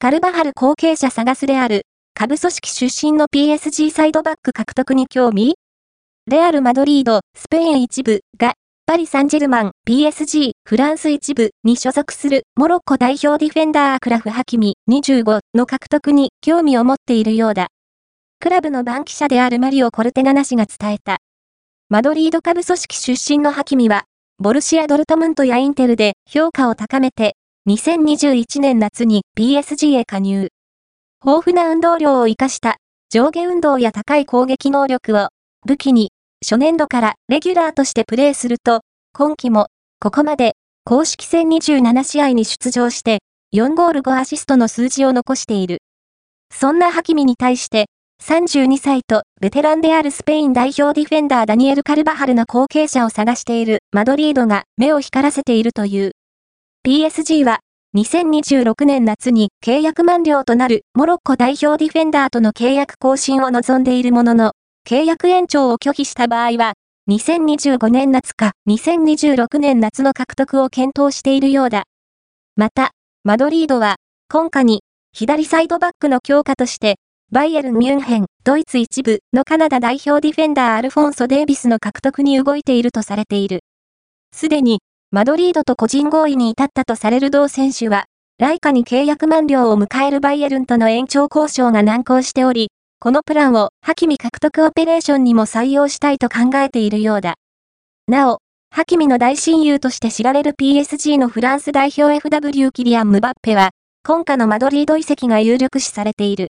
カルバハル後継者探すレアル、下部組織出身の PSG サイドバック獲得に興味？レアル・マドリード、スペイン一部が、パリ・サンジェルマン、PSG、フランス一部に所属するモロッコ代表ディフェンダーアクラフ・ハキミ25の獲得に興味を持っているようだ。クラブの番記者であるマリオ・コルテガナ氏が伝えた。マドリード下部組織出身のハキミは、ボルシア・ドルトムントやインテルで評価を高めて、2021年夏に PSG へ加入。豊富な運動量を活かした上下運動や高い攻撃能力を武器に初年度からレギュラーとしてプレーすると、今季もここまで公式戦27試合に出場して4ゴール5アシストの数字を残している。そんなハキミに対して32歳とベテランであるスペイン代表ディフェンダーダニエル・カルバハルの後継者を探しているマドリードが目を光らせているという。PSG は2026年夏に契約満了となるモロッコ代表ディフェンダーとの契約更新を望んでいるものの、契約延長を拒否した場合は、2025年夏か2026年夏の獲得を検討しているようだ。また、マドリードは、今夏に、左サイドバックの強化として、バイエルン・ミュンヘン、ドイツ一部のカナダ代表ディフェンダーアルフォンソ・デイビスの獲得に動いているとされている。すでに、マドリードと個人合意に至ったとされる同選手は、ライカに契約満了を迎えるバイエルンとの延長交渉が難航しており、このプランを、ハキミ獲得オペレーションにも採用したいと考えているようだ。なお、ハキミの大親友として知られる PSG のフランス代表 FW キリアン・ムバッペは、今夏のマドリード移籍が有力視されている。